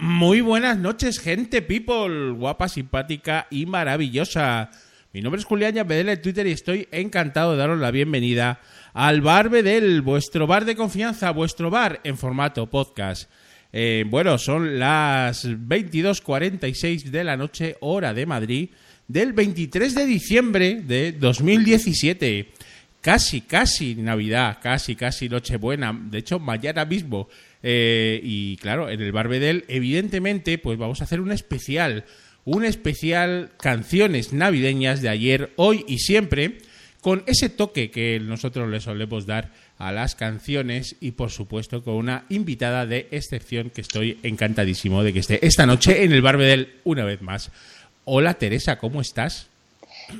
Muy buenas noches, gente people, guapa, simpática y maravillosa. Mi nombre es Julián Yambedel Twitter y estoy encantado de daros la bienvenida al Bar Bedel, vuestro bar de confianza, vuestro bar en formato podcast. Eh, bueno, son las 22.46 de la noche, hora de Madrid, del 23 de diciembre de 2017. Casi, casi Navidad, casi, casi Nochebuena. De hecho, mañana mismo. Eh, y claro, en el Barbedel, evidentemente, pues vamos a hacer un especial. Un especial canciones navideñas de ayer, hoy y siempre, con ese toque que nosotros le solemos dar a las canciones y por supuesto con una invitada de excepción que estoy encantadísimo de que esté esta noche en el Barbedel una vez más. Hola Teresa, ¿cómo estás?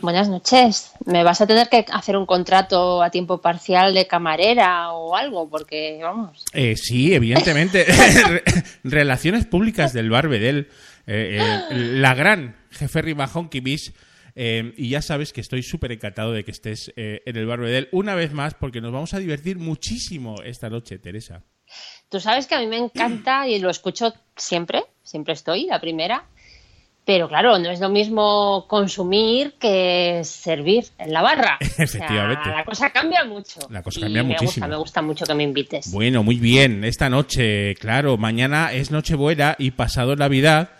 Buenas noches. Me vas a tener que hacer un contrato a tiempo parcial de camarera o algo, porque vamos. Eh, sí, evidentemente. Relaciones públicas del Barbedel. Eh, eh, la gran jefe Rimajón Kibis. Eh, y ya sabes que estoy súper encantado de que estés eh, en el Barbedel una vez más, porque nos vamos a divertir muchísimo esta noche, Teresa. Tú sabes que a mí me encanta y lo escucho siempre, siempre estoy, la primera. Pero claro, no es lo mismo consumir que servir en la barra. Efectivamente. O sea, la cosa cambia mucho. La cosa Y cambia me muchísimo. Gusta, me gusta mucho que me invites. Bueno, muy bien. Esta noche, claro, mañana es Nochebuena y pasado Navidad.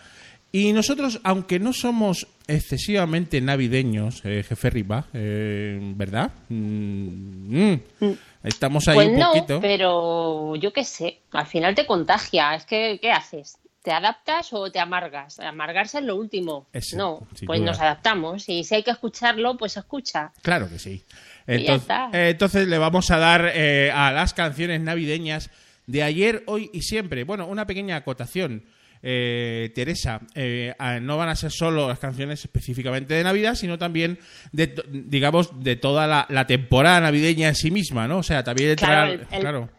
Y nosotros, aunque no somos excesivamente navideños, eh, jefe Riva, eh, ¿verdad? Mm, mm. Estamos ahí pues un no, poquito. pero yo qué sé, al final te contagia. Es que, ¿qué haces? ¿Te adaptas o te amargas? Amargarse es lo último. No, pues duda. nos adaptamos. Y si hay que escucharlo, pues escucha. Claro que sí. Y ya Entonces, está. eh, entonces le vamos a dar eh, a las canciones navideñas de ayer, hoy y siempre. Bueno, una pequeña acotación. Eh, Teresa, eh, no van a ser solo las canciones específicamente de Navidad, sino también, de, digamos, de toda la, la temporada navideña en sí misma, ¿no? O sea, también entra... Claro, el- el- claro.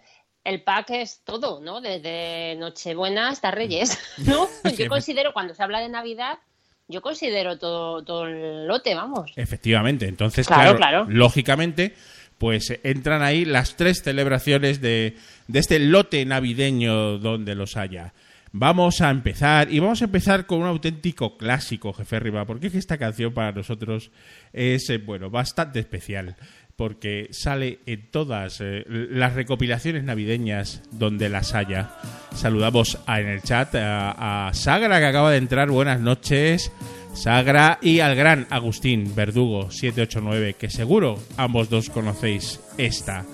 El pack es todo, ¿no? Desde Nochebuena hasta Reyes, ¿no? Yo considero, cuando se habla de Navidad, yo considero todo, todo el lote, vamos. Efectivamente, entonces, Claro, claro, claro. lógicamente, pues eh, entran ahí las tres celebraciones de, de este lote navideño donde los haya. Vamos a empezar, y vamos a empezar con un auténtico clásico, jefe Riva, porque es que esta canción para nosotros es, eh, bueno, bastante especial, porque sale en todas eh, las recopilaciones navideñas donde las haya. Saludamos en el chat a, a Sagra, que acaba de entrar, buenas noches. Sagra y al gran Agustín Verdugo 789, que seguro ambos dos conocéis esta,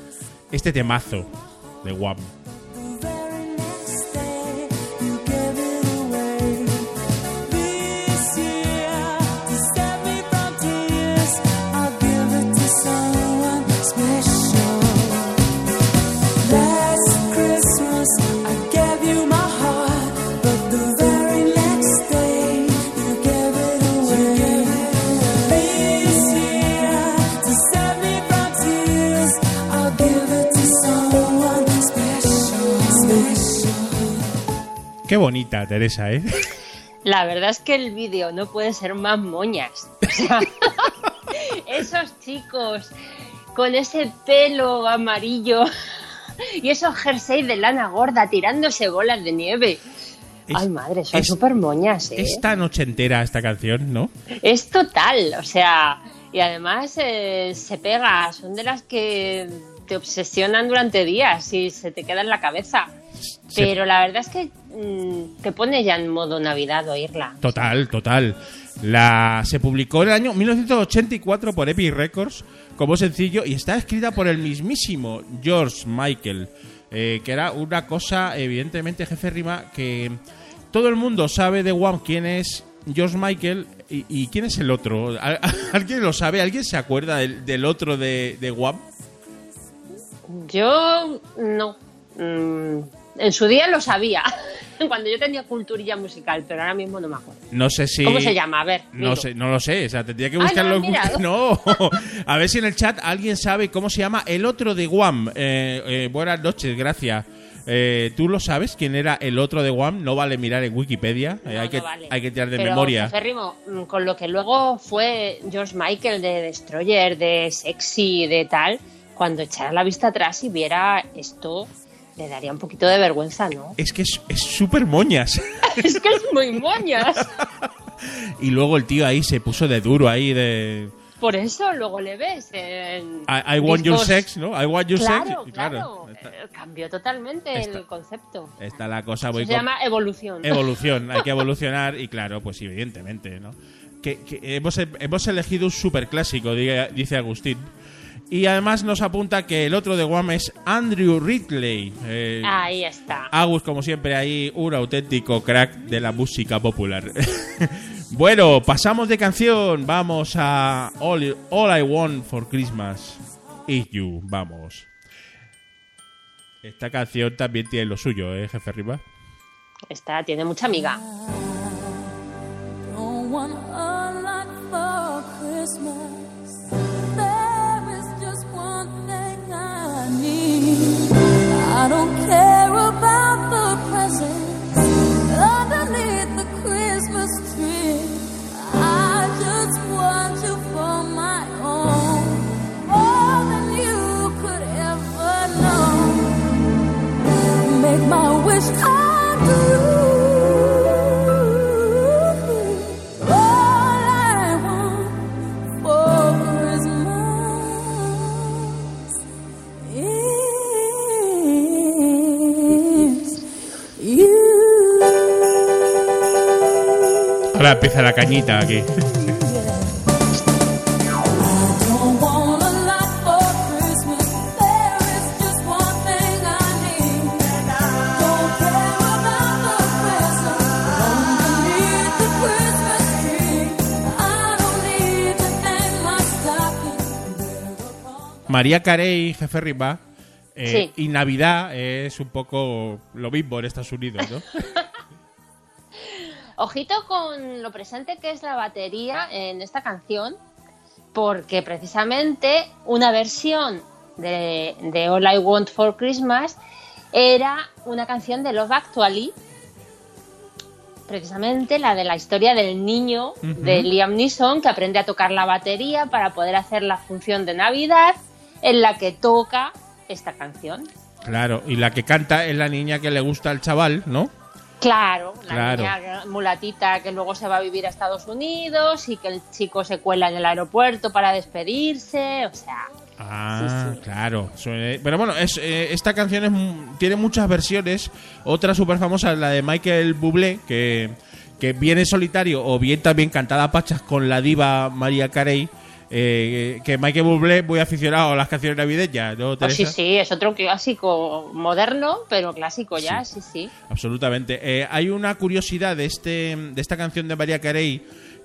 este temazo de Guam. Qué bonita, Teresa, ¿eh? La verdad es que el vídeo no puede ser más moñas. O sea, esos chicos con ese pelo amarillo y esos jerseys de lana gorda tirándose bolas de nieve. Es- Ay, madre, son súper moñas, ¿eh? Es tan ochentera esta canción, ¿no? Es total, o sea, y además eh, se pega, son de las que te obsesionan durante días y se te queda en la cabeza. Pero la verdad es que mm, te pone ya en modo Navidad oírla. Total, total. La se publicó en el año 1984 por Epic Records como sencillo y está escrita por el mismísimo George Michael, eh, que era una cosa, evidentemente, jefe Rima, que todo el mundo sabe de Wham quién es George Michael y, y quién es el otro. ¿Al- ¿Alguien lo sabe? ¿Alguien se acuerda del, del otro de, de Wham? Yo no. Mm, en su día lo sabía, cuando yo tenía culturilla musical, pero ahora mismo no me acuerdo. No sé si. ¿Cómo se llama? A ver. No sé, no lo sé, o sea, tendría que Ah, buscarlo no, en. Google. No, a ver si en el chat alguien sabe cómo se llama el otro de Guam. Eh, eh, buenas noches, gracias. Eh, ¿Tú lo sabes quién era el otro de Guam? No vale mirar en Wikipedia, eh, hay, no que, vale. hay que tirar de Pero, memoria. Jeférrimo, mm, con lo que luego fue George Michael de Destroyer, de Sexy, de tal, cuando echara la vista atrás y viera esto, Le daría un poquito de vergüenza, ¿no? Es que es súper moñas. es que es muy moñas. y luego el tío ahí se puso de duro ahí de... Por eso luego le ves en... I, want your sex, ¿no? I want your claro, sex. claro, claro. Cambió totalmente el concepto. Está la cosa... Eso se llama evolución. Evolución, hay que evolucionar y claro, pues evidentemente, ¿no? Que, hemos, hemos elegido un superclásico, dice Agustín. Y además nos apunta que el otro de Guam es Andrew Ridley. Eh, ahí está. Agus, como siempre, ahí un auténtico crack de la música popular. Bueno, pasamos de canción. Vamos a All, I Want for Christmas is You. Vamos. Esta canción también tiene lo suyo, ¿eh, jefe Riva? Esta tiene mucha amiga. I Ahora empieza la cañita aquí. María Carey, jefe Riva, eh, y Navidad es un poco lo mismo en Estados Unidos, ¿no? Ojito con lo presente que es la batería en esta canción, porque precisamente una versión de, All I Want for Christmas era una canción de Love Actually, precisamente la de la historia del niño de Liam Neeson que aprende a tocar la batería para poder hacer la función de Navidad en la que toca esta canción. Claro, y la que canta es la niña que le gusta al chaval, ¿no? Claro, la niña mulatita que luego se va a vivir a Estados Unidos y que el chico se cuela en el aeropuerto para despedirse, o sea... Ah, claro. Pero bueno, es, eh, esta canción tiene muchas versiones. Otra súper famosa es la de Michael Bublé, que, que viene solitario o bien también cantada a pachas con la diva María Carey eh, que Michael Bublé muy aficionado a las canciones navideñas, ¿no, oh, sí, sí, es otro clásico moderno, pero clásico ya, sí, sí. Absolutamente. Eh, hay una curiosidad de, este, de esta canción de María Carey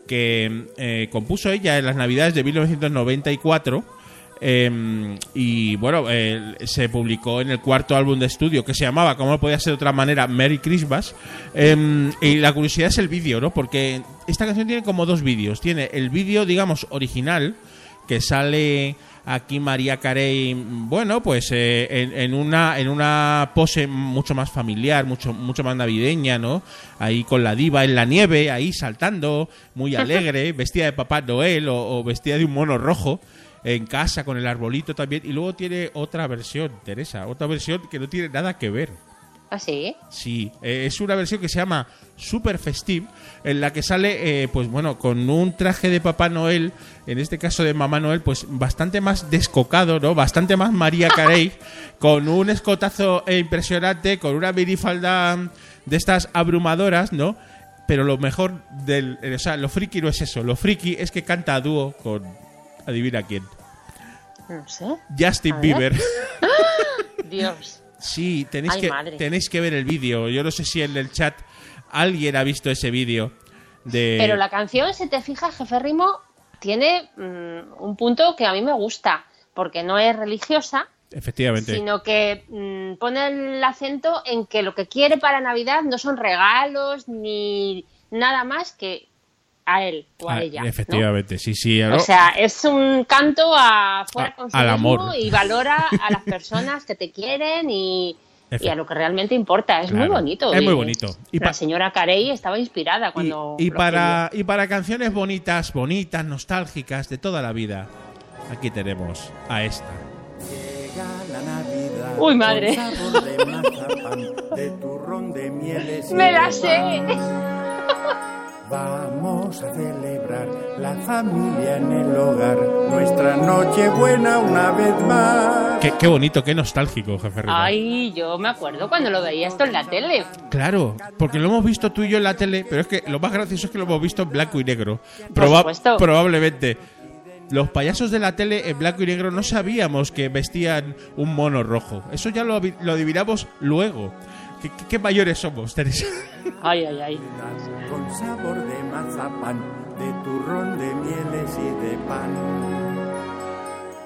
que eh, compuso ella en las navidades de 1994 Em, y bueno, se publicó en el cuarto álbum de estudio que se llamaba, como no podía ser de otra manera, Merry Christmas. Em, y la curiosidad es el vídeo, ¿no? Porque esta canción tiene como dos vídeos. Tiene el vídeo, digamos, original, que sale aquí María Carey, bueno, pues eh, en, una en una pose mucho más familiar, mucho mucho más navideña, ¿no? Ahí con la diva en la nieve, ahí saltando, muy alegre, vestida de Papá Noel o vestida de un mono rojo en casa con el arbolito también. Y luego tiene otra versión, Teresa, otra versión que no tiene nada que ver. ¿Ah, sí? Sí, eh, es una versión que se llama Super Festive, en la que sale, eh, pues bueno, con un traje de Papá Noel, en este caso de Mamá Noel, pues bastante más descocado, ¿no? Bastante más María Carey, con un escotazo impresionante, con una minifalda de estas abrumadoras, ¿no? Pero lo mejor del. O sea, lo friki no es eso, lo friki es que canta a dúo con. Adivina quién. No sé. Justin Bieber. Dios. Sí, tenéis, que, tenéis que ver el vídeo. Yo no sé si en el chat alguien ha visto ese vídeo. De... Pero la canción, si te fijas, Jefe Rimo, tiene mm, un punto que a mí me gusta, porque no es religiosa, Efectivamente. Sino que mm, pone el acento en que lo que quiere para Navidad no son regalos ni nada más que a él o a, ah, ella. Efectivamente, sí, sí. O sea, es un canto a fuera al amor y valora a las personas que te quieren y, a lo que realmente importa. Es muy bonito. Es muy bonito. Y la señora Carey estaba inspirada cuando. Y, para, y para canciones bonitas, bonitas, nostálgicas de toda la vida, aquí tenemos a esta. Llega la Navidad Uy, madre. Me la sé. Vamos a celebrar la familia en el hogar, nuestra noche buena una vez más. Qué, qué bonito, qué nostálgico, jefe. Ay, yo me acuerdo cuando lo veía esto en la tele. Claro, porque lo hemos visto tú y yo en la tele, pero es que lo más gracioso es que lo hemos visto en blanco y negro. Por supuesto. Probablemente. Los payasos de la tele en blanco y negro no sabíamos que vestían un mono rojo. Eso ya lo, lo adivinamos luego. ¿Qué, qué- qué mayores somos, Teresa? Ay, ay, ay. Con sabor de mazapán, de turrón, de mieles y de pan.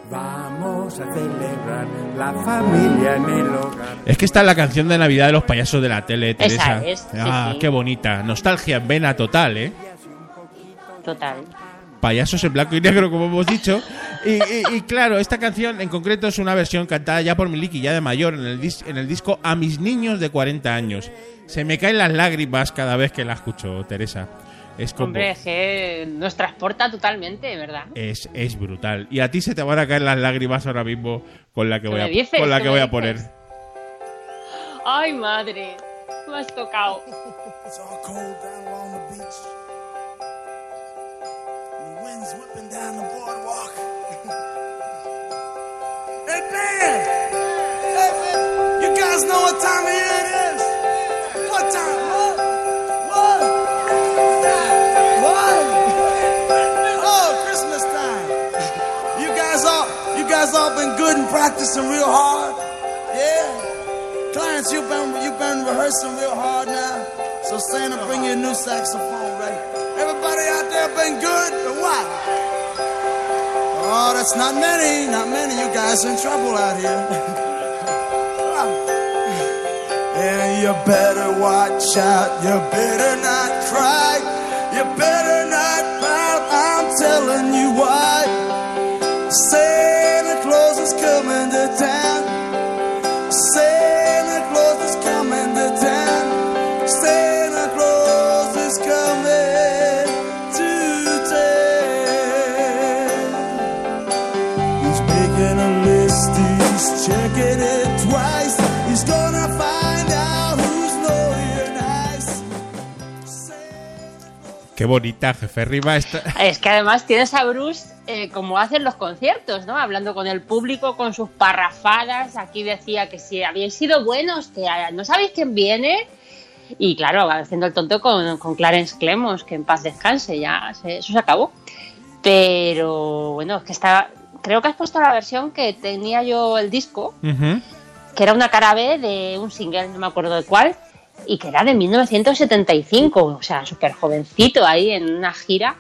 Vamos a celebrar la familia en el hogar. Es que está la canción de Navidad de los payasos de la tele, Esa Teresa. es, sí, ah, sí. qué bonita. Nostalgia en vena total, ¿eh? Total. Payasos en blanco y negro, como hemos dicho. Y, y- y claro, esta canción en concreto es una versión cantada ya por Miliki, ya de mayor, en el, dis- en el disco A mis niños de 40 años. Se me caen las lágrimas cada vez que la escucho, Teresa. Es como... Hombre, es que nos transporta totalmente, ¿verdad? Es, es brutal. Y a ti se te van a caer las lágrimas ahora mismo con la que ¿Qué voy a, dices? con la ¿Qué que voy a poner. Ay, madre. Me has tocado. Wind's whipping down the boardwalk. Hey, man! You guys know what time of year it is? What time? What? What? What? Oh, Christmas time. You guys all, you guys all been good and practicing real hard? Yeah? Clarence, you've been you've been rehearsing real hard now. So Santa, bring you a new saxophone, there been good or what? Oh, that's not many, not many. You guys in trouble out here. and you better watch out. You better not Qué bonita, jefe Riva. Esta... Es que además tienes a Bruce eh, como hacen los conciertos, ¿no? Hablando con el público, con sus parrafadas. Aquí decía que si habíais sido buenos, que ah, no sabéis quién viene. Y claro, haciendo el tonto con, con Clarence Clemos, que en paz descanse, ya se- eso se acabó. Pero bueno, es que está. Creo que has puesto la versión que tenía yo el disco, que era una cara B de un single, no me acuerdo de cuál, y que era de 1975, o sea, súper jovencito ahí en una gira.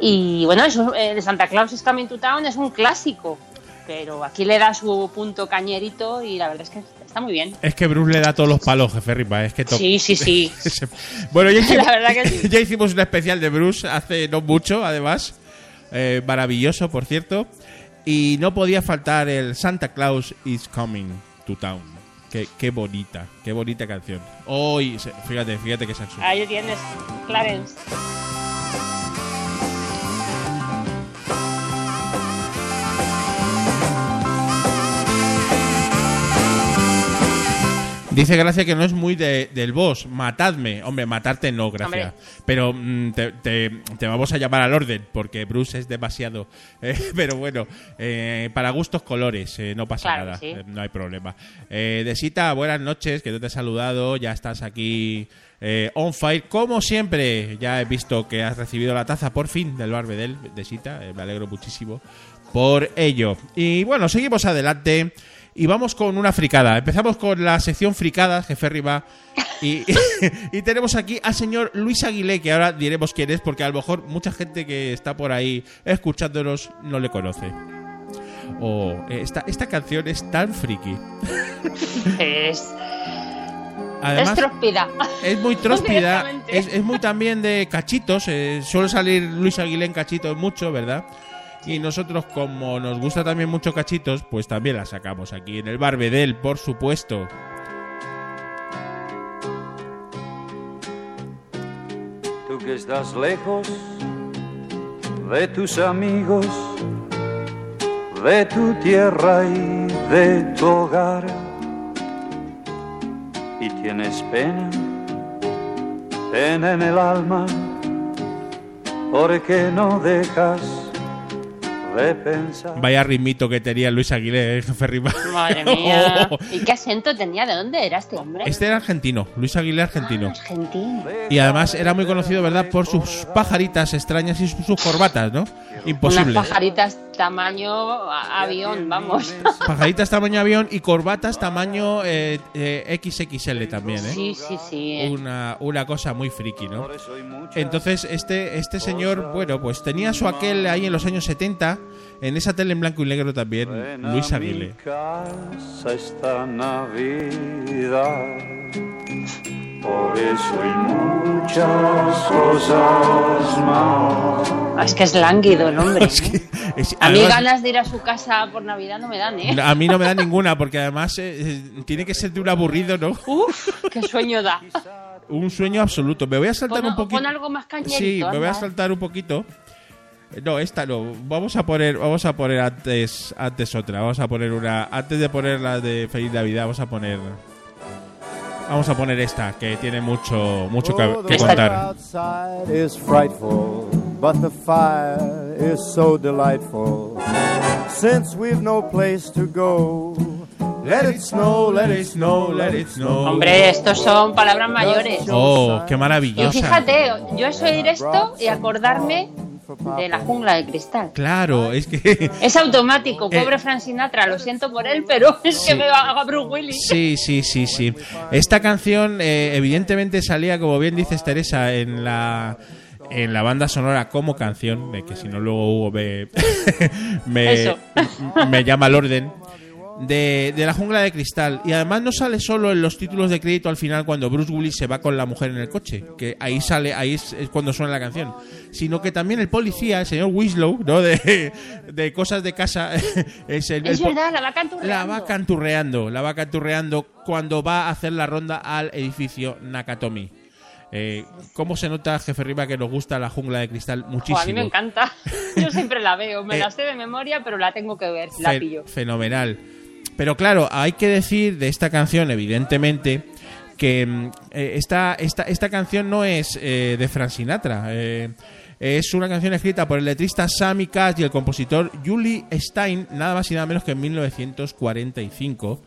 Y bueno, eso eh, de Santa Claus is Coming to Town es un clásico, pero aquí le da su punto cañerito y la verdad es que está muy bien. Es que Bruce le da todos los palos, jefe Riva. Es que to- Sí, sí, sí. bueno, ya hicimos, La verdad que sí. ya hicimos un especial de Bruce hace no mucho, además. Eh, maravilloso, por cierto. Y no podía faltar el Santa Claus is Coming to Town. Qué, qué bonita, qué bonita canción. Hoy, se- fíjate, fíjate que sensual. Ahí tienes, Clarence. Dice Gracia que no es muy de- del boss. Matadme. Hombre, matarte no, Gracia. Hombre. Pero mm, te, te- te vamos a llamar al orden porque Bruce es demasiado. Eh, pero bueno, eh, para gustos colores, eh, no pasa Claro nada. sí. no hay problema. Eh, Desita, buenas noches, que no te he saludado. Ya estás aquí eh, on fire. Como siempre, ya he visto que has recibido la taza por fin del Barbedel, Desita. me alegro muchísimo por ello. Y bueno, seguimos adelante. Y vamos con una fricada. Empezamos con la sección fricada, jefe Riva. Y, y tenemos aquí al señor Luis Aguilé, que ahora diremos quién es, porque a lo mejor mucha gente que está por ahí escuchándonos no le conoce. O eh, esta, esta canción es tan friki. Es, Además, es tróspida. es muy tróspida, es muy también de cachitos. eh, suele salir Luis Aguilé en cachitos mucho, ¿verdad? Y nosotros, como nos gusta también mucho cachitos, pues también la sacamos aquí en el Barbedel, por supuesto. Tú que estás lejos de tus amigos, de tu tierra y de tu hogar. Y tienes pena, pena en el alma, porque no dejas. Vaya ritmito que tenía Luis Aguilé, eh, jefe Rima. Madre mía. ¿Y qué acento tenía? ¿De dónde era este hombre? Este era argentino, Luis Aguilé argentino. Argentino. Y además era muy conocido, ¿verdad?, por sus pajaritas extrañas y sus, sus corbatas, ¿no? Imposible. Unas pajaritas tamaño avión, vamos. Pajaritas tamaño avión y corbatas tamaño eh, eh, XXL también, ¿eh? Sí, sí, sí. Una, una cosa muy friki, ¿no? Entonces, este, este señor, bueno, pues tenía su aquel ahí en los años 70, en esa tele en blanco y negro también, Ven Luis Aguilé. mi casa esta Navidad. Por eso hay muchas cosas más. Ah, Es que es lánguido el hombre. Es que- ¿eh? es- A mí además, ganas de ir a su casa por Navidad no me dan, ¿eh? a mí no me da ninguna, porque además eh, eh, tiene que ser de un aburrido, ¿no? Uf, qué sueño da. Un sueño absoluto. Me voy a saltar Pon, un poquito. pon algo más cañerito. Sí, me voy a anda. saltar un poquito. No, esta no. Vamos a poner, vamos a poner antes, antes otra. Vamos a poner una. Antes de poner la de Feliz Navidad, vamos a poner. Vamos a poner esta, que tiene mucho, mucho que, contar. weather outside is frightful, but the fire is so delightful. Since we've no place to go, let it snow, let it snow, let it snow. Hombre, estos son palabras mayores. Oh, qué Y maravillosa. fíjate, yo es oír esto y acordarme de la jungla de cristal. Claro, es que. Es automático, Eh. pobre Frank Sinatra, lo siento por él, pero es que me va a Bruce Willis. Sí, sí, sí, sí. Esta canción, eh, evidentemente, salía, como bien dices, Teresa, en la en la banda sonora como canción, de que si no luego Hugo me, me, me llama al orden, de, de la jungla de cristal. Y además no sale solo en los títulos de crédito al final cuando Bruce Willis se va con la mujer en el coche, que ahí sale, ahí es, es cuando suena la canción, sino que también el policía, el señor Winslow, ¿no? De, de cosas de casa, es el, Es el verdad, la va canturreando. la va canturreando, la va canturreando cuando va a hacer la ronda al edificio Nakatomi. Eh, ¿Cómo se nota, jefe Riva, que nos gusta la jungla de cristal muchísimo? a mí me encanta. Yo siempre la veo, me Eh, la sé de memoria, pero la tengo que ver, la pillo. Fenomenal. Pero claro, hay que decir de esta canción, evidentemente, que mm, eh, esta, esta, esta canción no es eh, de Frank Sinatra. eh, es una canción escrita por el letrista Sammy Cash y el compositor Julie Stein, nada más y nada menos que en 1945.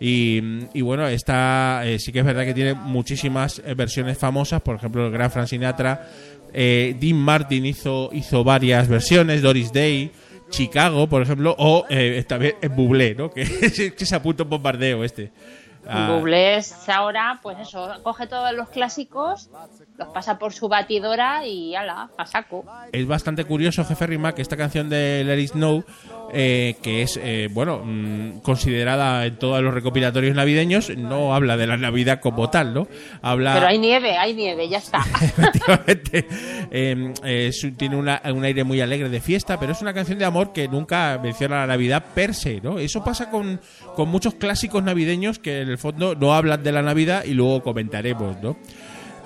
Y, y bueno, esta eh, sí que es verdad que tiene muchísimas versiones famosas, por ejemplo, el gran Frank Sinatra, Dean Martin hizo, hizo varias versiones, Doris Day, Chicago, por ejemplo, o eh, esta vez en Bublé, ¿no? Que, que se apunta un bombardeo este. Ah, Bublé es ahora, pues eso, coge todos los clásicos, los pasa por su batidora y ala, a saco. es bastante curioso, jefe Rima, que esta canción de Let It Snow, eh, que es, eh, bueno, mm, considerada en todos los recopilatorios navideños, no habla de la Navidad como tal, ¿no? Habla... Pero hay nieve, hay nieve, ya está. Efectivamente. Eh, es- tiene una- un aire muy alegre de fiesta, pero es una canción de amor que nunca menciona la Navidad per se, ¿no? Eso pasa con, con muchos clásicos navideños que en el fondo no hablan de la Navidad y luego comentaremos, ¿no?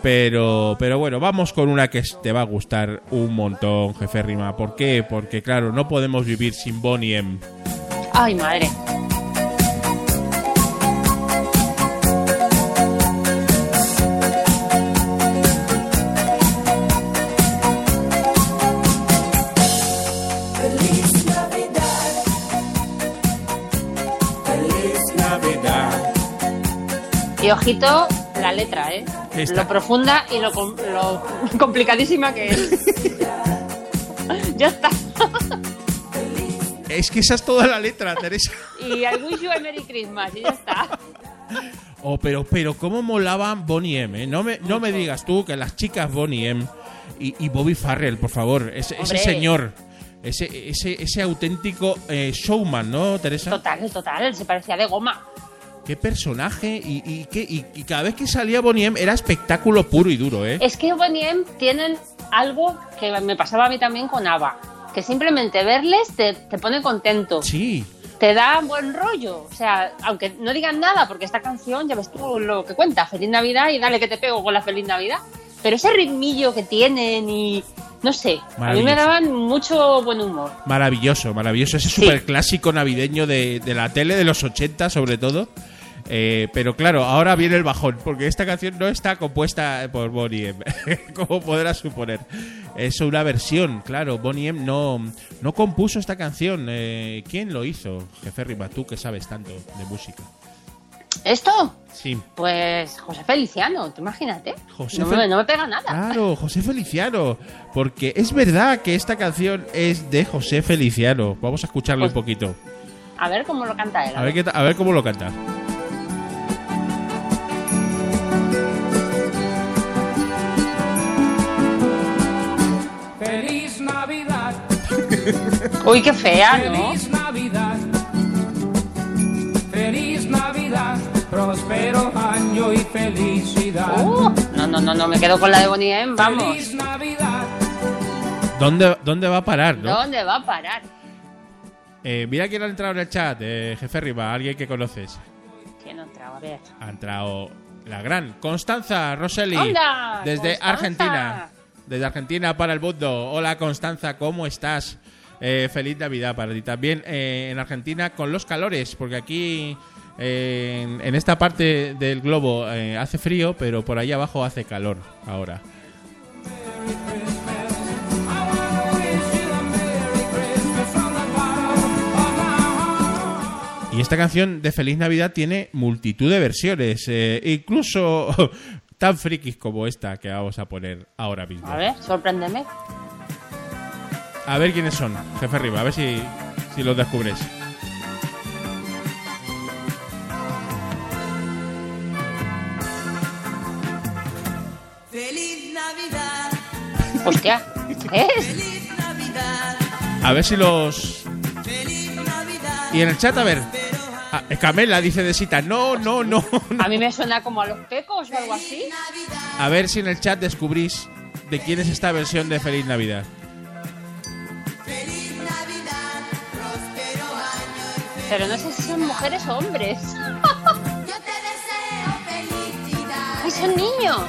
Pero, pero bueno, vamos con una que te va a gustar un montón, jefe Rima. ¿Por qué? Porque claro, no podemos vivir sin Bonnie M. Ay, madre. Y ojito, la letra, ¿eh? Lo profunda y lo, com- lo complicadísima que es. ya está. Es que esa es toda la letra, Teresa. Y I wish you a Merry Christmas y ya está. Oh, pero, pero cómo molaban Bonnie M, ¿eh? No me, no me digas tú que las chicas Bonnie M y, y Bobby Farrell, por favor, ese, señor, ese, ese, ese auténtico eh, showman, ¿no, Teresa? Total, total, se parecía de goma. Qué personaje y, y, qué- y- y cada vez que salía Bonnie M era espectáculo puro y duro, ¿eh? Es que Bonnie M tienen algo que me pasaba a mí también con Ava. Que simplemente verles te, te pone contento. Sí, Te da buen rollo. O sea, aunque no digan nada, porque esta canción, ya ves tú lo que cuenta, Feliz Navidad y dale que te pego con la Feliz Navidad. Pero ese ritmillo que tienen y, no sé, a mí me daban mucho buen humor. Maravilloso, maravilloso. Ese Sí. super clásico navideño de, de la tele de los 80, sobre todo. Eh, pero claro, ahora viene el bajón, porque esta canción no está compuesta por Bonnie M, como podrás suponer. Es una versión, claro. Bonnie M no, no compuso esta canción. Eh, ¿Quién lo hizo? Jefe Rima, tú que sabes tanto de música. ¿Esto? Sí, Pues José Feliciano, tú imagínate. José no, Fel- me, no me pega nada. claro, José Feliciano. Porque es verdad que esta canción es de José Feliciano. Vamos a escucharlo Pues- un poquito. A ver cómo lo canta él. A ver, qué ta- a ver cómo lo canta. Uy, qué fea, ¿no? feliz Navidad, feliz Navidad, próspero año y felicidad. Uh, no, no, no, no, me quedo con la de Bonnie M, vamos. Feliz Navidad, ¿Dónde, ¿Dónde va a parar, no? ¿Dónde va a parar? Eh, mira quién ha entrado en el chat, eh, jefe Riva, alguien que conoces. Que no entraba, a ver. Ha entrado la gran Constanza Rosselli. ¡Hola, Desde Constanza! Argentina. Desde Argentina para el mundo. Hola Constanza, ¿cómo estás? Eh, feliz Navidad para ti también eh, en Argentina con los calores, porque aquí eh, en, en esta parte del globo eh, hace frío, pero por ahí abajo hace calor ahora. Y esta canción de Feliz Navidad tiene multitud de versiones, incluso tan frikis como esta que vamos a poner ahora mismo. A ver, sorpréndeme. A ver quiénes son, jefe arriba, a ver si, si los descubres. Feliz Navidad, Hostia, ¿qué es? feliz Navidad, A ver si los... feliz Navidad. Y en el chat, a ver. Ah, Camela dice de cita, no, no, no. no. A mí me suena como a los pecos o algo así. A ver si en el chat descubrís de quién es esta versión de Feliz Navidad. Pero no sé si son mujeres o hombres. Yo te deseo felicidad. ¡Ay, son niños!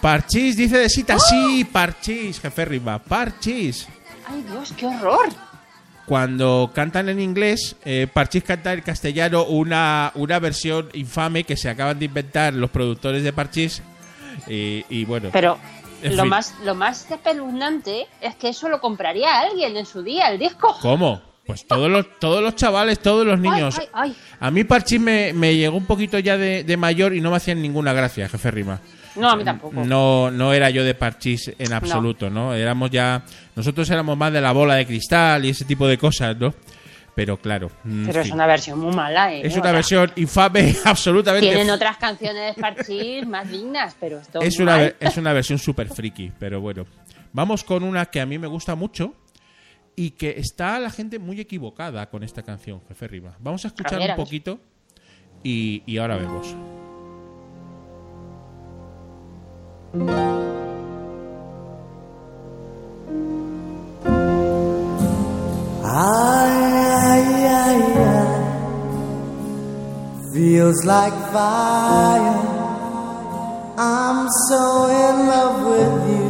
Parchís dice de cita, sí, Parchís, jefe Riva, Parchís. ¡Ay, Dios, qué horror! Cuando cantan en inglés, eh, Parchís canta en castellano una, una versión infame que se acaban de inventar los productores de Parchís. Y, y bueno, Pero lo fin. más, lo más espeluznante es que eso lo compraría alguien en su día, el disco. ¿cómo? Pues todos los, todos los chavales, todos los niños. Ay, ay, ay. A mí Parchís me, me llegó un poquito ya de, de mayor y no me hacían ninguna gracia, jefe Rima. No, a mí tampoco. No, no era yo de Parchís en absoluto, ¿no? Éramos ya. Nosotros éramos más de la bola de cristal y ese tipo de cosas, ¿no? Pero claro. en Pero es una versión muy mala, ¿eh? Es O una sea, versión infame, absolutamente. Tienen otras canciones de Parchís más dignas, pero esto es una, mal. es una versión súper friki, pero bueno. Vamos con una que a mí me gusta mucho y que está la gente muy equivocada con esta canción, jefe Riva. Vamos a escuchar ver, a un poquito y, y ahora vemos. Ay, ay, ay, ay. Feels like fire. I'm so in love with you.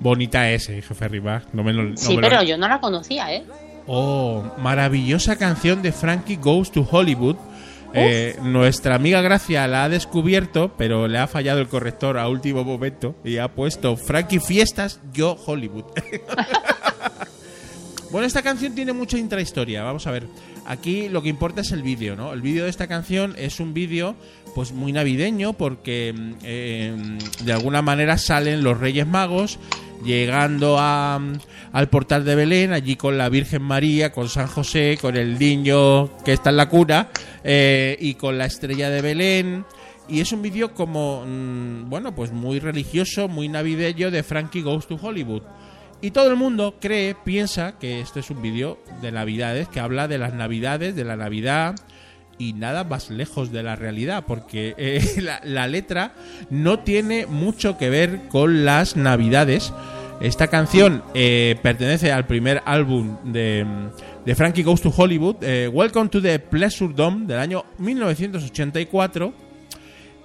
Bonita es, eh, jefe Riva. No me lo, no Sí, me lo- pero yo no la conocía, ¿eh? Oh, maravillosa canción de Frankie Goes to Hollywood. Eh, nuestra amiga Gracia la ha descubierto, pero le ha fallado el corrector a último momento y ha puesto Frankie Fiestas, yo Hollywood. Bueno, esta canción tiene mucha intrahistoria. Vamos a ver. Aquí lo que importa es el vídeo, ¿no? El vídeo de esta canción es un vídeo, pues muy navideño, porque mm, eh, de alguna manera salen los Reyes Magos llegando a, al portal de Belén, allí con la Virgen María, con San José, con el niño que está en la cuna eh, y con la estrella de Belén. Y es un vídeo como, mm, bueno, pues muy religioso, muy navideño de Frankie Goes to Hollywood. Y todo el mundo cree, piensa que esto es un vídeo de Navidades, que habla de las Navidades, de la Navidad y nada más lejos de la realidad, porque eh, la, letra no tiene mucho que ver con las Navidades. Esta canción eh, pertenece al primer álbum de, de Frankie Goes to Hollywood, eh, Welcome to the Pleasure Dome, del año 1984.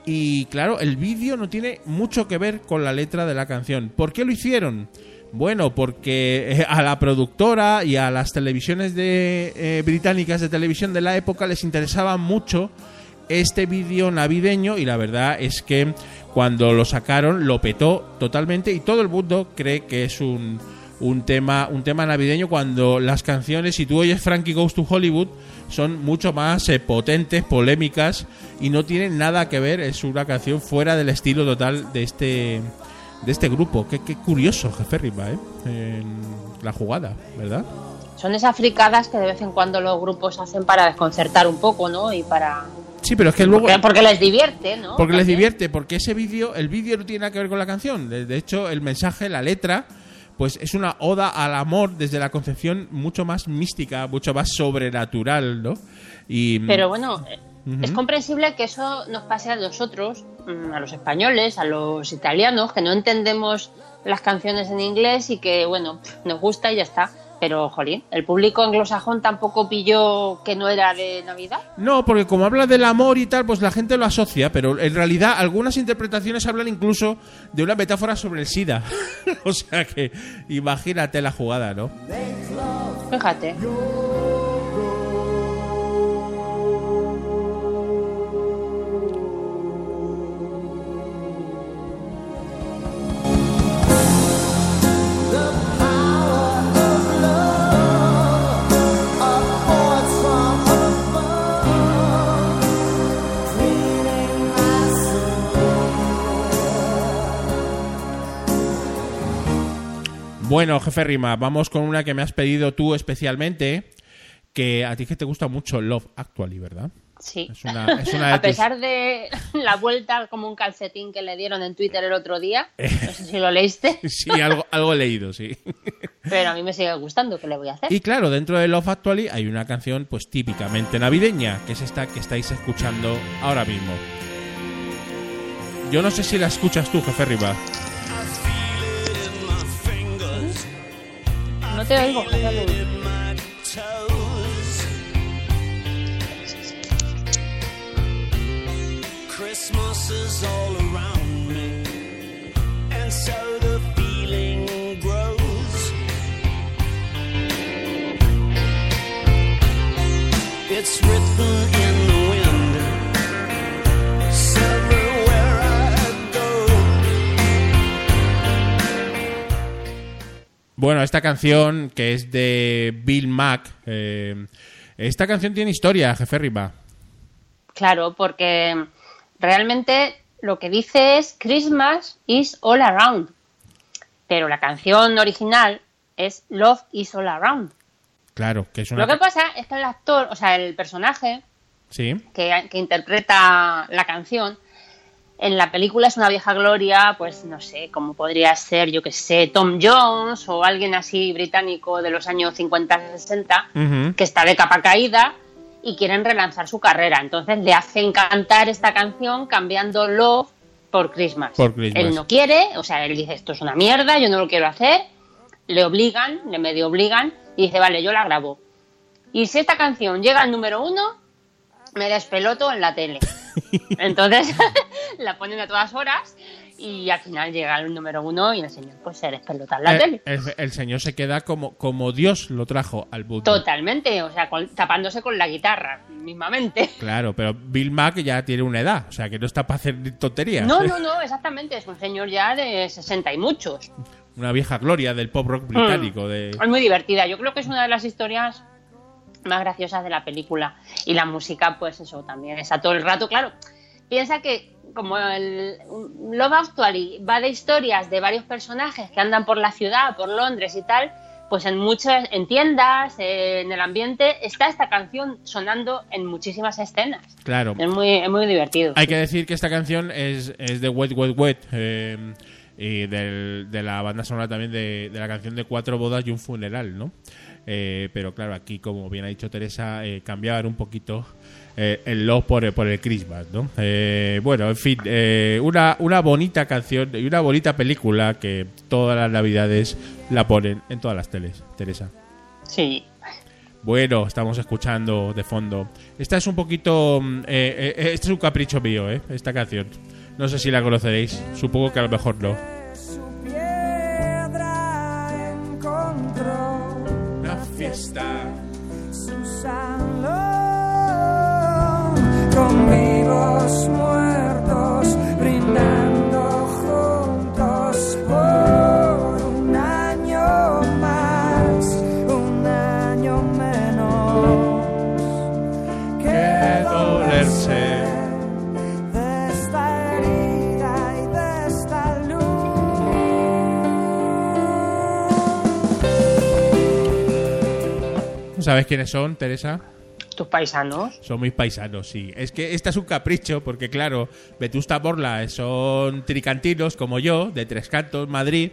Y claro, el vídeo no tiene mucho que ver con la letra de la canción. ¿Por qué lo hicieron? Bueno, porque eh, a la productora y a las televisiones de, eh, británicas de televisión de la época les interesaba mucho este vídeo navideño y la verdad es que cuando lo sacaron lo petó totalmente y todo el mundo cree que es un, un tema un tema navideño cuando las canciones si tú oyes Frankie Goes to Hollywood son mucho más eh, potentes, polémicas y no tienen nada que ver, es una canción fuera del estilo total de este de este grupo. Qué, qué curioso, jefe Riva, ¿eh? En la jugada, ¿verdad? Son esas fricadas que de vez en cuando los grupos hacen para desconcertar un poco, ¿no? Y para... Sí, pero es que luego... Porque, porque les divierte, ¿no? Porque les divierte, porque ese vídeo, el vídeo no tiene nada que ver con la canción. De, de hecho, el mensaje, la letra, pues es una oda al amor desde la concepción mucho más mística, mucho más sobrenatural, ¿no? Y Pero bueno, Ujú. es comprensible que eso nos pase a nosotros, mm, a los españoles, a los italianos, que no entendemos las canciones en inglés y que, bueno, nos gusta y ya está. Pero, jolín, el público anglosajón tampoco pilló que no era de Navidad. No, porque como habla del amor y tal, pues la gente lo asocia, pero en realidad algunas interpretaciones hablan incluso de una metáfora sobre el SIDA. o sea que imagínate la jugada, ¿no? Fíjate. Bueno, jefe Rima, vamos con una que me has pedido tú especialmente, que a ti que te gusta mucho Love Actually, ¿verdad? Sí. Es una, es una de A tus- pesar de la vuelta como un calcetín que le dieron en Twitter el otro día, no sé si lo leíste, Sí, algo, algo he leído, sí. pero a mí me sigue gustando, ¿qué le voy a hacer? Y claro, dentro de Love Actually hay una canción pues típicamente navideña, que es esta que estáis escuchando ahora mismo. Yo no sé si la escuchas tú, jefe Riva. No te oigo. Christmas is all around me, and so the feeling grows. It's written in Bueno, esta canción que es de Bill Mack. eh, esta canción tiene historia, jefe Riva. Claro, porque realmente lo que dice es Christmas is all around. Pero la canción original es Love is all around. Claro, que es una. Lo que pasa es que el actor, o sea, el personaje Sí. que, que interpreta la canción, en la película es una vieja gloria, pues no sé, como podría ser, yo que sé, Tom Jones o alguien así británico de los años 50-60, Ujú. que está de capa caída y quieren relanzar su carrera. Entonces le hacen cantar esta canción cambiando Love por Christmas. Por Christmas. Él no quiere, o sea, él dice, esto es una mierda, yo no lo quiero hacer. Le obligan, le medio obligan y dice, vale, yo la grabo. Y si esta canción llega al número uno, me despeloto en la tele. Entonces la ponen a todas horas y al final llega al número uno y el señor pues se despelota en la Eh, tele. el, el señor se queda como, como Dios lo trajo al mundo. Totalmente, o sea, con- tapándose con la guitarra, mismamente. Claro, pero Bill Mack ya tiene una edad, o sea que no está para hacer tonterías. No, no, no, exactamente, es un señor ya de 60 y muchos. una vieja gloria del pop rock británico. De... Es muy divertida. Yo creo que es una de las historias más graciosas de la película. Y la música, pues eso también está todo el rato. Claro, piensa que como el Love Actually va de historias de varios personajes que andan por la ciudad, por Londres y tal, pues en muchas, en tiendas, en el ambiente, está esta canción sonando en muchísimas escenas. Claro. Es muy, es muy divertido. Hay que decir que esta canción es, es de Wet Wet Wet eh, y del- de la banda sonora también de, de la canción de Cuatro bodas y un funeral, ¿no? Eh, pero claro, aquí, como bien ha dicho Teresa, eh, cambiaban un poquito eh, el love por, el- por el Christmas, ¿no? Eh, bueno, en fin, eh, una, una bonita canción y una bonita película que todas las navidades la ponen en todas las teles, Teresa. Sí. Bueno, estamos escuchando de fondo. Esta es un poquito. mm, eh, eh, eh, este es un capricho mío, ¿eh? Esta canción. No sé si la conoceréis. Supongo que a lo mejor no. Una fiesta. su ¿Sabes quiénes son, Teresa? Tus paisanos. Son mis paisanos, sí. Es que esta es un capricho, porque claro, Vetusta Morla son tricantinos como yo, de Tres Cantos, Madrid,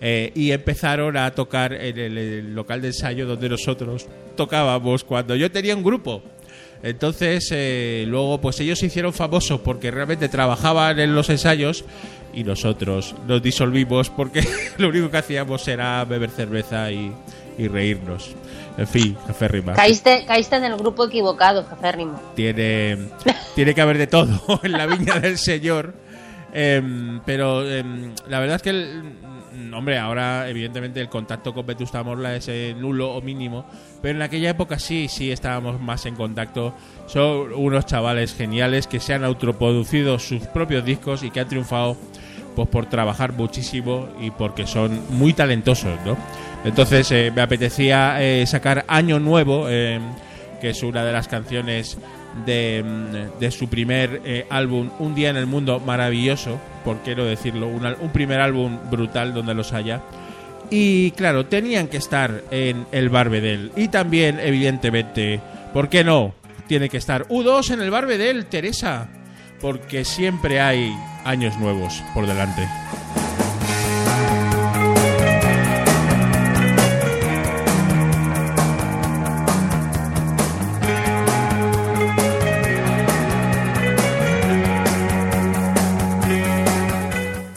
eh, y empezaron a tocar en el, el local de ensayo donde nosotros tocábamos cuando yo tenía un grupo. Entonces, eh, luego, pues ellos se hicieron famosos porque realmente trabajaban en los ensayos y nosotros nos disolvimos porque lo único que hacíamos era beber cerveza y, y reírnos. En fin, jefe Rimas Caíste, caíste en el grupo equivocado, jefe Rimo. tiene, tiene que haber de todo en la viña del señor. Em, pero em, la verdad es que, el- mm, hombre, ahora evidentemente el contacto con Vetusta Morla es eh, nulo o mínimo. Pero en aquella época sí, sí estábamos más en contacto. Son unos chavales geniales que se han autoproducido sus propios discos y que han triunfado pues por trabajar muchísimo y porque son muy talentosos, ¿no? Entonces eh, me apetecía eh, sacar Año Nuevo, eh, que es una de las canciones de, mm, de su primer eh, álbum, Un Día en el Mundo maravilloso, por qué no decirlo, un, un primer álbum brutal donde los haya. Y claro, tenían que estar en el Barbedel. Y también, evidentemente, ¿por qué no? Tiene que estar U2 en el Barbedel, Teresa. Porque siempre hay años nuevos por delante.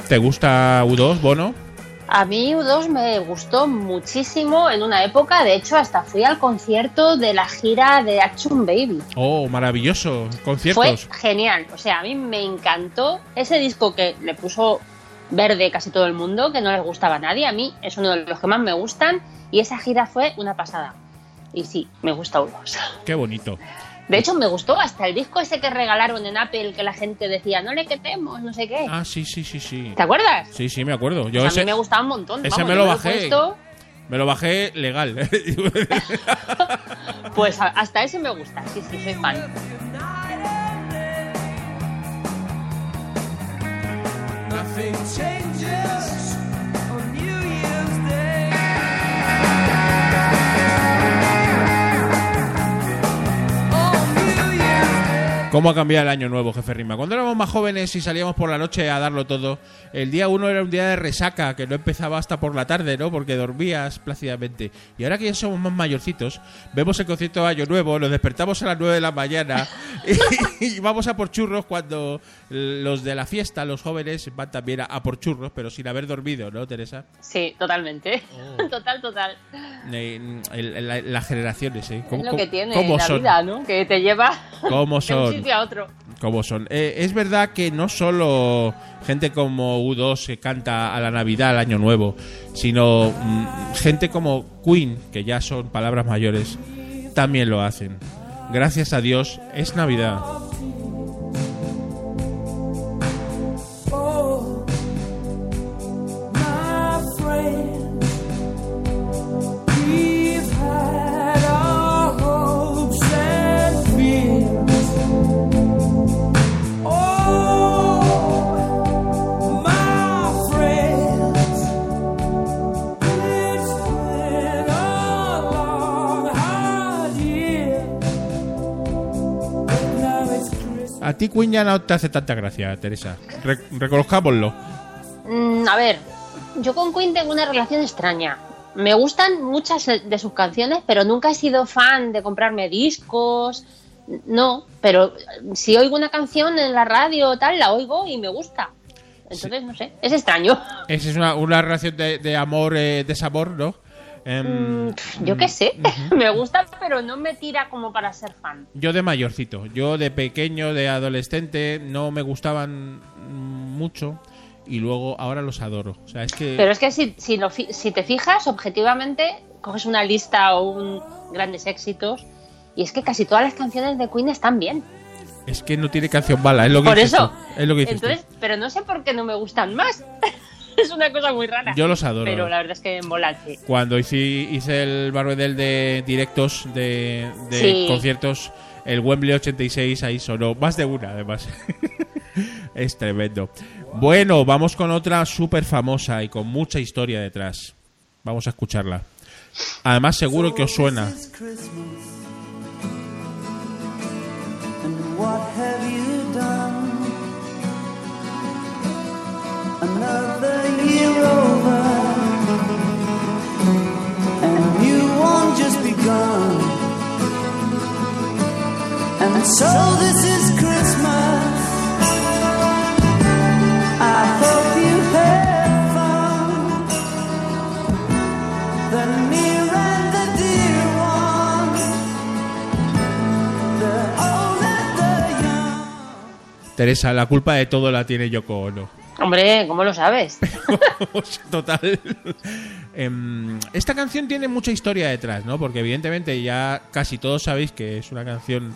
¿Te gusta U2, Bono? A mí U2 me gustó muchísimo en una época, de hecho hasta fui al concierto de la gira de Action Baby. Oh, maravilloso. Fue Conciertos. genial, o sea, a mí me encantó ese disco que le puso verde casi todo el mundo, que no les gustaba a nadie, a mí es uno de los que más me gustan y esa gira fue una pasada. Y sí, me gusta U2. Qué bonito. De hecho, me gustó hasta el disco ese que regalaron en Apple que la gente decía, no le queremos, no sé qué. Ah, sí, sí, sí, sí. ¿Te acuerdas? Sí, sí, me acuerdo. Yo Pues a mí me gustaba un montón. ese Vamos, me lo bajé. puesto, me lo bajé legal. pues hasta ese me gusta, sí, sí, soy fan. Nothing changes ¿Cómo ha cambiado el año nuevo, jefe Rima? Cuando éramos más jóvenes y salíamos por la noche a darlo todo, el día uno era un día de resaca que no empezaba hasta por la tarde, ¿no? Porque dormías plácidamente. Y ahora que ya somos más mayorcitos, vemos el concierto de Año Nuevo, nos despertamos a las 9 de la mañana y, y vamos a por churros cuando los de la fiesta, los jóvenes, van también a, a por churros, pero sin haber dormido, ¿no, Teresa? Sí, totalmente. Oh. Total, total. Eh, el- la- las generaciones, ¿eh? Es lo que tiene cómo la son? vida, ¿no? Que te lleva ¿Cómo de un son? sitio a otro. como son. Eh, es verdad que no solo gente como U2 que canta a la Navidad, al Año Nuevo, sino mm, gente como Queen, que ya son palabras mayores, también lo hacen. Gracias a Dios, es Navidad. Ti Queen ya no te hace tanta gracia, Teresa. Re- reconozcámoslo. Mm, a ver, yo con Queen tengo una relación extraña. Me gustan muchas de sus canciones, pero nunca he sido fan de comprarme discos. No, pero si oigo una canción en la radio o tal, la oigo y me gusta. Entonces, no sé, es extraño. Esa es una, una relación de, de amor, eh, desamor, ¿no? Em, Mm, Yo qué sé, me gusta, pero no me tira como para ser fan. Yo de mayorcito, yo de pequeño, de adolescente, no me gustaban mm, mucho y luego ahora los adoro. O sea, es que... Pero es que si, si, lo fi- si te fijas, objetivamente, coges una lista o un grandes éxitos y es que casi todas las canciones de Queen están bien. Es que no tiene canción mala, es lo que Por dices eso. tú, Es lo que tú. Entonces, pero no sé por qué no me gustan más. es una cosa muy rara. Yo los adoro. Pero la verdad es que mola, sí. Cuando hice, hice el Barbedel de directos, de, de Sí. conciertos, el Wembley 86 ahí sonó más de una, además. es tremendo. Bueno, vamos con otra súper famosa y con mucha historia detrás. Vamos a escucharla. Además, seguro que os suena. And what have you done? Another Teresa, la culpa de todo la tiene Yoko Ono. Hombre, ¿cómo lo sabes? Total. Em, esta canción tiene mucha historia detrás, ¿no? Porque evidentemente ya casi todos sabéis que es una canción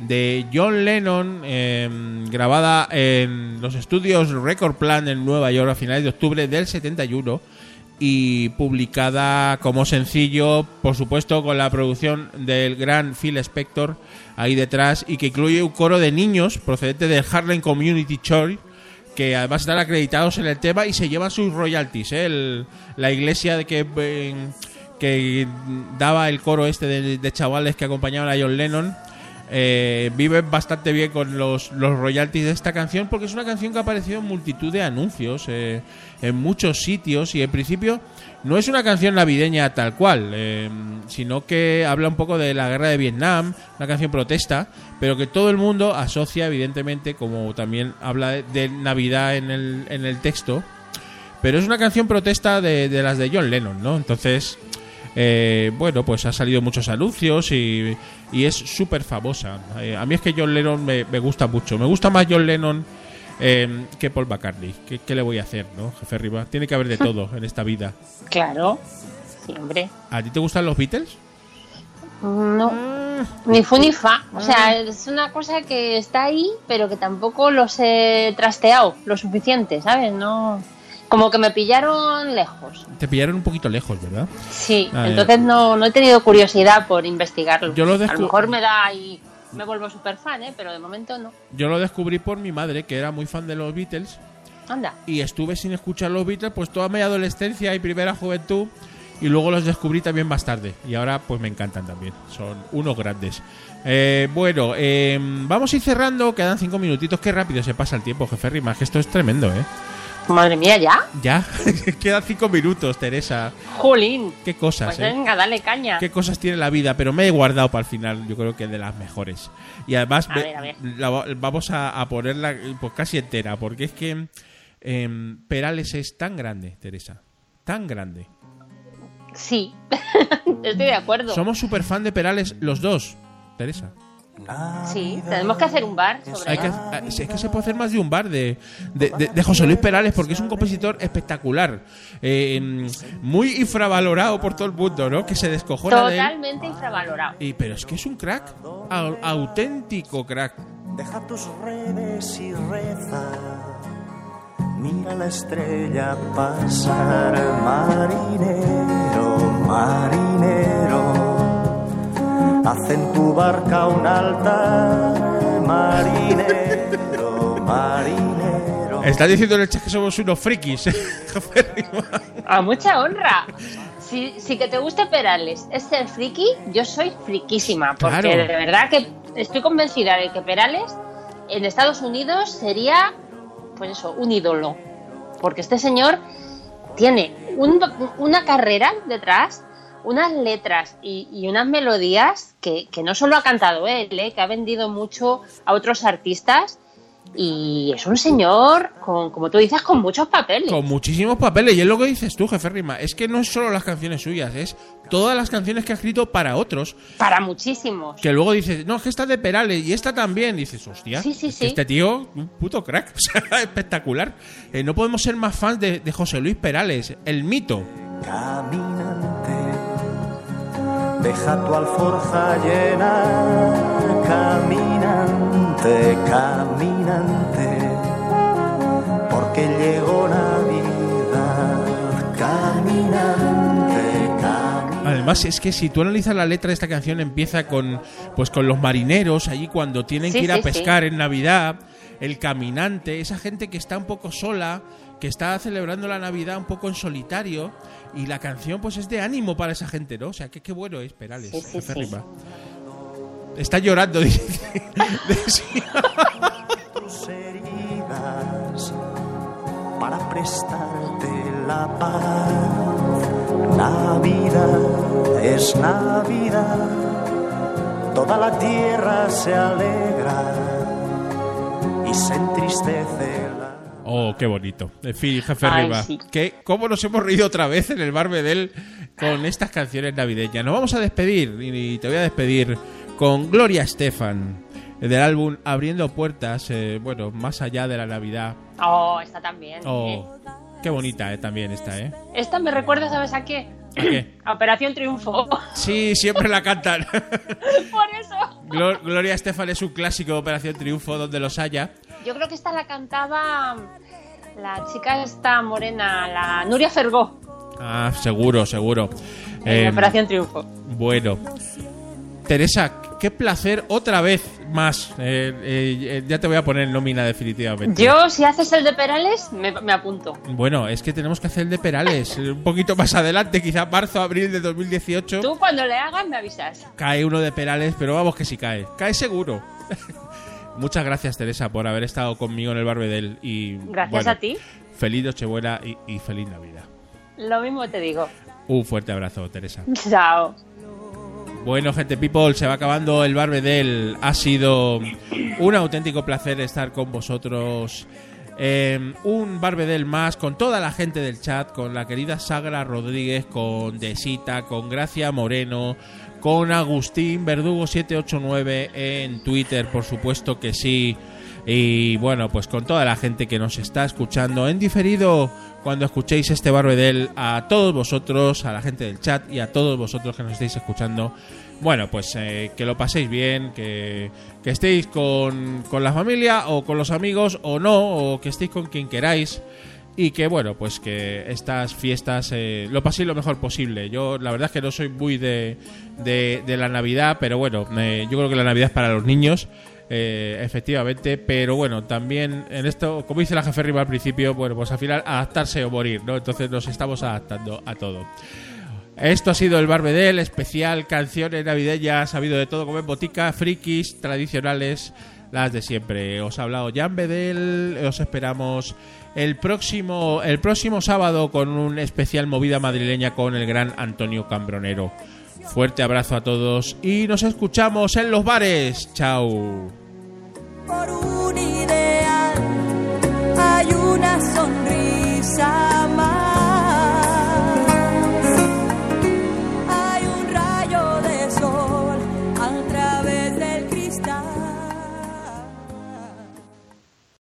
de John Lennon em, grabada en los estudios Record Plan en Nueva York a finales de octubre del 71 y publicada como sencillo, por supuesto, con la producción del gran Phil Spector ahí detrás y que incluye un coro de niños procedente del Harlem Community Church que además están acreditados en el tema y se llevan sus royalties. ¿eh? El- la iglesia de que, eh, que daba el coro este de, de chavales que acompañaban a John Lennon eh, viven bastante bien con los, los royalties de esta canción porque es una canción que ha aparecido en multitud de anuncios eh, en muchos sitios y en principio no es una canción navideña tal cual, eh, sino que habla un poco de la guerra de Vietnam, una canción protesta, pero que todo el mundo asocia evidentemente, como también habla de, de Navidad en el, en el texto, pero es una canción protesta de, de las de John Lennon, ¿no? Entonces, eh, bueno, pues ha salido muchos anuncios y, y es súper famosa. Eh, a mí es que John Lennon me, me gusta mucho. Me gusta más John Lennon eh, que Paul McCartney. ¿Qué, qué le voy a hacer, no, jefe Riva? Tiene que haber de todo en esta vida. Claro. Sí, hombre. ¿A ti te gustan los Beatles? No. Ni fu ni fa. O sea, es una cosa que está ahí, pero que tampoco los he trasteado lo suficiente, ¿sabes? No. Como que me pillaron lejos. Te pillaron un poquito lejos, ¿verdad? Sí, Ah, entonces no, no he tenido curiosidad por investigarlo. Yo lo A lo mejor me da y me vuelvo súper fan, ¿eh? Pero de momento no. Yo lo descubrí por mi madre, que era muy fan de los Beatles. Anda. y estuve sin escuchar los Beatles pues toda mi adolescencia y primera juventud y luego los descubrí también más tarde y ahora pues me encantan también son unos grandes Eh, bueno eh, vamos a ir cerrando quedan cinco minutitos qué rápido se pasa el tiempo jefe Rimas que esto es tremendo eh Madre mía, ¿ya? ya quedan cinco minutos Teresa Jolín. qué cosas Pues eh venga, dale caña. qué cosas tiene la vida, pero me he guardado para el final, yo creo que de las mejores. Y además A ve- ver, a ver. la va- vamos a, a ponerla pues, casi entera, porque es que em, Perales es tan grande, Teresa, tan grande. Sí. Estoy de acuerdo. Somos súper fan de Perales los dos, Teresa. Sí, tenemos que hacer un bar sobre Hay que, ah, es que se puede hacer más de un bar de, de, de- de José Luis Perales porque es un compositor espectacular, eh, muy infravalorado por todo el mundo, ¿no? Que se descojona de él. Totalmente infravalorado. Y, pero es que es un crack, au- auténtico crack. Deja tus redes y reza. Mira la estrella pasar, marinero, marinero. Haz en tu barca un altar, marinero, marinero. Está diciendo en el chat que somos unos frikis. A mucha honra. Si, si que te guste Perales es ser friki, yo soy friquísima. Porque Claro. de verdad que estoy convencida de que Perales en Estados Unidos sería, pues eso, un ídolo. Porque este señor tiene un- una carrera detrás, unas letras y, y unas melodías que, que no solo ha cantado él, ¿eh? que ha vendido mucho a otros artistas. Y es un señor, con, como tú dices, con muchos papeles. Con muchísimos papeles. Y es lo que dices tú, jefe Rima. Es que no es solo las canciones suyas, es todas las canciones que ha escrito para otros. Para muchísimos. Que luego dices, no, es que esta es de Perales y esta también. dices, hostia, Sí, sí, es que sí. este tío, un puto crack. O sea, espectacular. Eh, no podemos ser más fans de, de José Luis Perales, el mito. Caminante, deja tu alforja llena, caminante, caminante, porque llegó Navidad, caminante, caminante. Además, es que si tú analizas la letra de esta canción, empieza con pues con los marineros allí cuando tienen Sí, que ir a sí. pescar en Navidad, el caminante, esa gente que está un poco sola, que está celebrando la Navidad un poco en solitario, y la canción pues es de ánimo para esa gente, ¿no? O sea, que qué bueno es Perales. Sí, sí, jefe sí. Rima. Está llorando, dice. Tus heridas para prestarte la paz. Navidad es Navidad, toda la tierra se alegra y se entristece la. Oh, qué bonito. En fin, jefe Ay, Riva. sí. Que, ¿Cómo nos hemos reído otra vez en el bar Bedel con estas canciones navideñas? Nos vamos a despedir y te voy a despedir con Gloria Estefan del álbum Abriendo Puertas, eh, bueno, más allá de la Navidad. Oh, esta también. Oh, qué bonita eh, también esta, ¿eh? Esta me recuerda, ¿sabes a qué? ¿A qué? Operación Triunfo. Sí, siempre la cantan. Por eso. Glo- Gloria Estefan es un clásico de Operación Triunfo donde los haya. Yo creo que esta la cantaba la chica esta morena, la Nuria Fergó, Ah, seguro, seguro. en Eh, Operación Triunfo. Bueno. Teresa, qué placer otra vez más. Eh, eh, ya te voy a poner en nómina definitivamente. Yo, si haces el de Perales, me, me apunto. Bueno, es que tenemos que hacer el de Perales. Un poquito más adelante, quizá marzo, abril de 2018. Tú, cuando le hagas, me avisas. Cae uno de Perales, pero vamos que sí cae. Cae seguro. Muchas gracias, Teresa, por haber estado conmigo en el Barbedel. Y, Gracias bueno, a ti. Feliz Nochebuena y, y feliz Navidad. Lo mismo te digo. Un fuerte abrazo, Teresa. Chao. Bueno, gente people, se va acabando el Barbedel. Ha sido un auténtico placer estar con vosotros. Eh, un Barbedel más con toda la gente del chat, con la querida Sagra Rodríguez, con Desita, con Gracia Moreno, con Agustín Verdugo 789 en Twitter, por supuesto que sí. Y bueno, pues con toda la gente que nos está escuchando en diferido cuando escuchéis este Barbedel, a todos vosotros, a la gente del chat y a todos vosotros que nos estáis escuchando. Bueno, pues eh, que lo paséis bien, que, que estéis con, con la familia o con los amigos o no, o que estéis con quien queráis. Y que bueno, pues que estas fiestas eh, lo paséis lo mejor posible. Yo la verdad es que no soy muy de, de, de la Navidad, pero bueno, eh, yo creo que la Navidad es para los niños. Eh, efectivamente, pero bueno, también en esto, como dice la jefe Riva al principio, bueno, pues al final adaptarse o morir, ¿no? Entonces nos estamos adaptando a todo. Esto ha sido el Barbedel, especial canciones navideñas, ha habido de todo como en botica, frikis, tradicionales, las de siempre. Os ha hablado Jan Bedel, os esperamos el próximo, el próximo sábado con un especial movida madrileña con el gran Antonio Cambronero. Fuerte abrazo a todos y nos escuchamos en los bares. Chao. Por un ideal hay una sonrisa más.